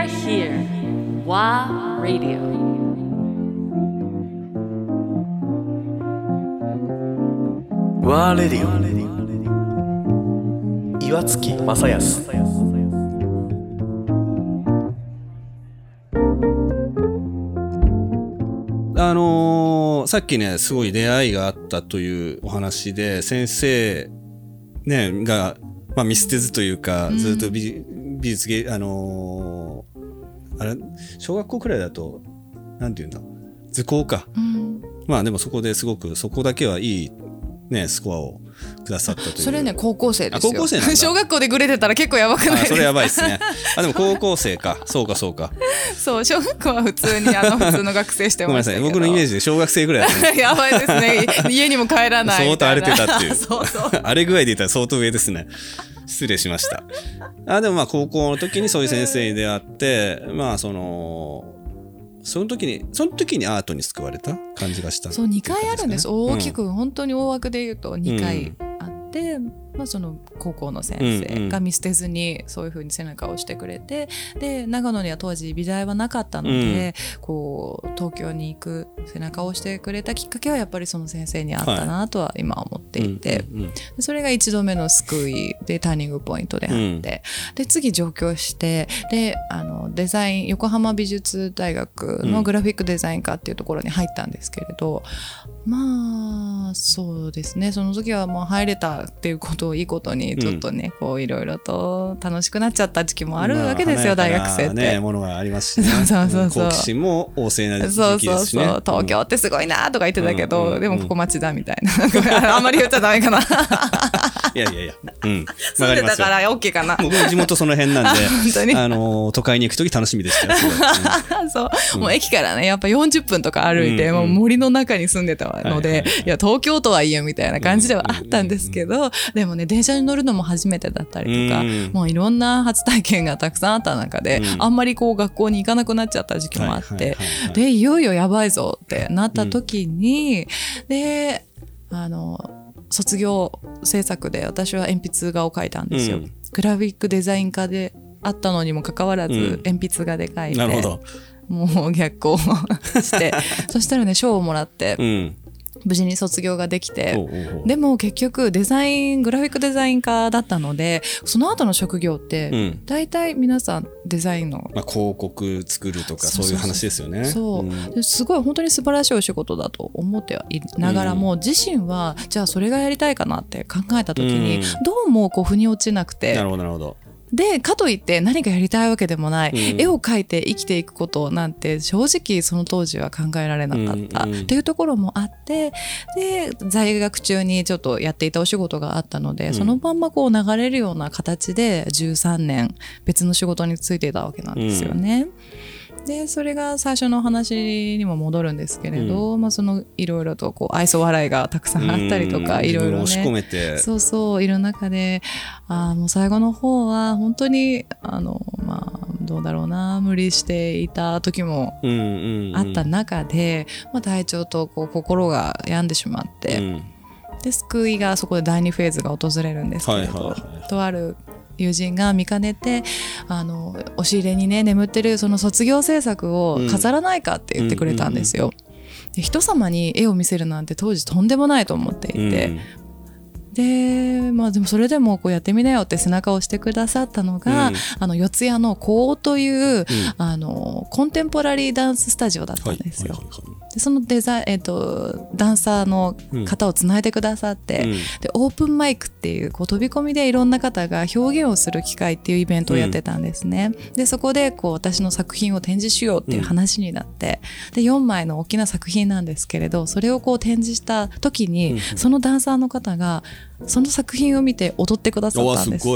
are here. WA Radio. ワーレディオ岩月正康あのーさっきね、すごい出会いがあったというお話で、先生、ね、が、まあ、見捨てずというか、ずっと美美術芸、あのーあれ、小学校くらいだと、なんていうんだ、図工か。うんまあでもそこですごく、そこだけはいい、ね、スコアをくださったという。それね高校生ですよあ高校生 小学校でグレてたら結構やばくないそれやばいですね。あ、でも 高校生か。そうか、そうか。そう小学校は普通にあの普通の学生してごめんなさい。ましたけど僕のイメージで小学生ぐらい やばいですね家にも帰らない相当荒れてたっていうそうそうあれ具合で言ったら相当上ですね。失礼しました。あでもまあ高校の時にそういう先生に出会って、まあその、その時に、その時にアートに救われた感じがした。そう2回あるんです大きく。く、本当に大枠で言うと2回あって、まあ、その高校の先生が見捨てずにそういうふうに背中を押してくれてで長野には当時美大はなかったので、こう東京に行く背中を押してくれたきっかけはやっぱりその先生にあったなとは今思っていて、それが一度目の救いでターニングポイントであって、うん。で次上京してであのデザイン横浜美術大学のグラフィックデザイン科っていうところに入ったんですけれど、まあそうですね。その時はもう入れたっていうことをいいことにちょっとね、こういろいろと楽しくなっちゃった時期もあるわけですよ、まあ大学生って。ね、ものがありますしね。そうそうそうそう。好奇心も旺盛なそうそう時期ですしね。そう東京ってすごいなとか言ってたけど、うんうん。でもここ町だみたいな。あんまり言っちゃダメかな いやいやいや。うん。わ住んで。たから OK かな。僕も地元その辺なんで、本当に。あのー、都会に行くとき楽しみでした そう、もう駅からねやっぱ40分とか歩いて、もう森の中に住んでたので、いや東京とはいえみたいな感じではあったんですけど、でもね電車に乗るのも初めてだったりとか、うん。もういろんな初体験がたくさんあった中で、うん。あんまりこう学校に行かなくなっちゃった時期もあって、でいよいよやばいぞってなった時に、であの卒業制作で私は鉛筆画を描いたんですよ。うんグラフィックデザイン科であったのにもかかわらず、うん鉛筆画で描いてなるほど。もう逆行して そしたらね賞をもらってうん。無事に卒業ができて。でも結局デザイングラフィックデザイン科だったのでその後の職業って、うん。大体皆さんデザインのまあ、広告作るとかそういう話ですよね。そう、ん。ですごい本当に素晴らしいお仕事だと思ってはいながらも、自身はじゃあそれがやりたいかなって考えた時に、うん。どうもこう腑に落ちなくてなるほどなるほど。でかといって何かやりたいわけでもない、うん。絵を描いて生きていくことなんて正直その当時は考えられなかった、うんうんっていうところもあってで在学中にちょっとやっていたお仕事があったので、ん。そのまんまこう流れるような形で13年別の仕事についていたわけなんですよね。でそれが最初のお話にも戻るんですけれど、まあ、そのいろいろとこう愛想笑いがたくさんあったりとか、うんいろいろね。自分を押し込めて。そうそういる中であーもう最後の方は本当にあのまあどうだろうな無理していた時もうんうんうん。あった中で、まあ、体調とこう心が病んでしまって、うん。で救いがそこで第2フェーズが訪れるんですけれど、はいはいはい。とある友人が見かねてあの押し入れにね眠ってるその卒業制作を飾らないかって言ってくれたんですよ。で人様に絵を見せるなんて当時とんでもないと思っていて、うん。でまあでもそれでもこうやってみなよって背中を押してくださったのが、うん。あの四谷の高という、あのコンテンポラリーダンススタジオだったはいんですよ。はいはいはいでそのデザイン、えっとダンサーの方をつないでくださって、うん。でオープンマイクっていうこう飛び込みでいろんな方が表現をする機会っていうイベントをやってたんですね。でそこでこう私の作品を展示しようっていう話になって、で4枚の大きな作品なんですけれどそれをこう展示した時に、そのダンサーの方がその作品を見て踊ってくださったんです。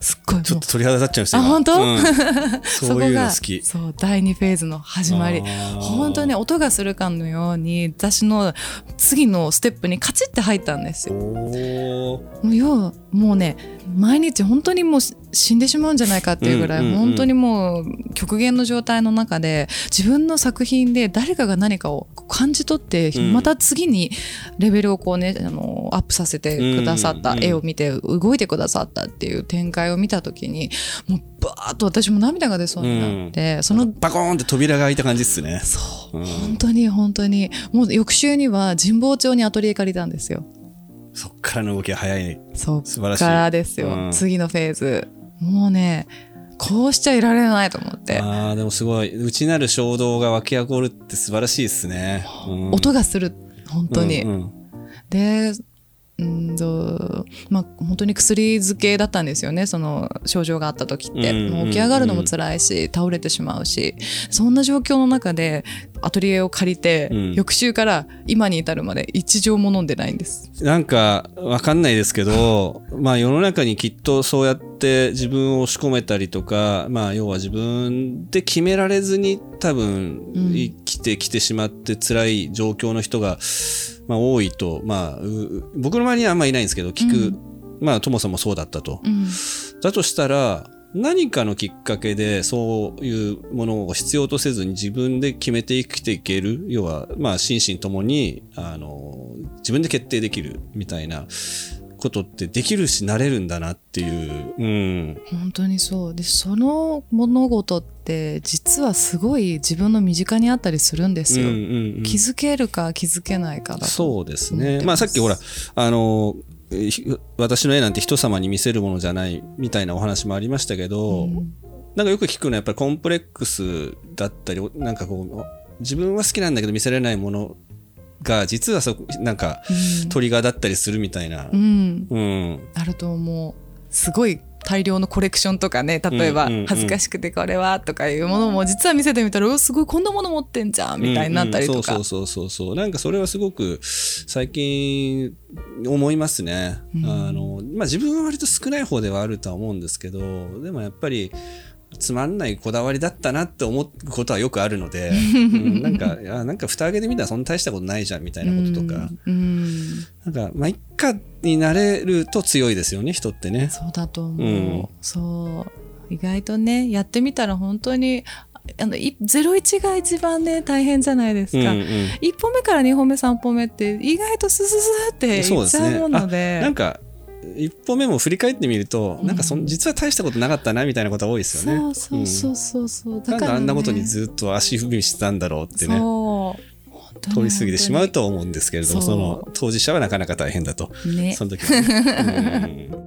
すっごいちょっと鳥肌立っちゃいました今。あ本当？うん。そういうの好き。そう第2フェーズの始まり。本当に音がするかのように私の次のステップにカチッて入ったんですよ。もう要はもうね毎日本当にもうし死んでしまうんじゃないかっていうぐらい、本当にもう極限の状態の中で自分の作品で誰かが何かを感じ取って、うんまた次にレベルをこうねあのアップさせてくださった、絵を見て動いてくださったっていう展開を見たた時にもうバーッと私も涙が出そうになって、そのバコーンって扉が開いた感じっすね。そう、うん。本当に本当に。もう翌週には神保町にアトリエ借りたんですよ。そっからの動きが早い。そっ素晴らしい。からですよ、うん。次のフェーズ。もうねこうしちゃいられないと思って。ああ、でもすごい。内なる衝動が湧き起こるって素晴らしいですね。うん。音がする。本当に、うんうん。でうんとまあ本当に薬漬けだったんですよねその症状があった時って、うん。もう起き上がるのも辛いし倒れてしまうし。そんな状況の中でアトリエを借りて、うん。翌週から今に至るまで一錠も飲んでないんです。なんかわかんないですけど、まあ世の中にきっとそうやって自分を押し込めたりとか、まあ要は自分で決められずに多分うん。生きてきてしまって辛い状況の人が、まあ多いと、まあう僕の周りにはあんまいないんですけど、聞く、まあともさんもそうだったと。うんだとしたら、何かのきっかけでそういうものを必要とせずに自分で決めて生きていける要はまあ心身ともにあの自分で決定できるみたいなことってできるしなれるんだなっていう、うん、本当にそう。でその物事って実はすごい自分の身近にあったりするんですよ、うんうんうん。気づけるか気づけないかだと。そうですね。まあさっきほら、あの、私の絵なんて人様に見せるものじゃないみたいなお話もありましたけど、うん。なんかよく聞くのはやっぱりコンプレックスだったり、なんかこう、自分は好きなんだけど見せられないものが実はそこ、なんかうんトリガーだったりするみたいなう。んうん。あると思うすごい大量のコレクションとかね例えば恥ずかしくてこれはとかいうものも実は見せてみたらすごいこんなもの持ってんじゃんみたいになったりとかうんうんそうそうそうそうそう。なんかそれはすごく最近思いますね。うんあの、まあ自分は割と少ない方ではあるとは思うんですけど、でもやっぱり、つまんないこだわりだったなって思うことはよくあるので、うんなんか、いやなんか蓋開けてみたらそんな大したことないじゃんみたいなこととか、うん。うんなんか、まあ、一家になれると強いですよね、人ってね。そうだと思う、うん。そう。意外とねやってみたら本当にあのい01が一番ね大変じゃないですか、うんうん。一歩目から二歩目三歩目って意外とスススっていっちゃうもので。あなんか、一歩目も振り返ってみると、なんかそん実は大したことなかったなみたいなことが多いですよね。そうそうそうそう。そう、うんなんであんなことにずっと足踏みしてたんだろうってね。通り過ぎてしまうと思うんですけれども、その当事者はなかなか大変だと。ね。その時はね、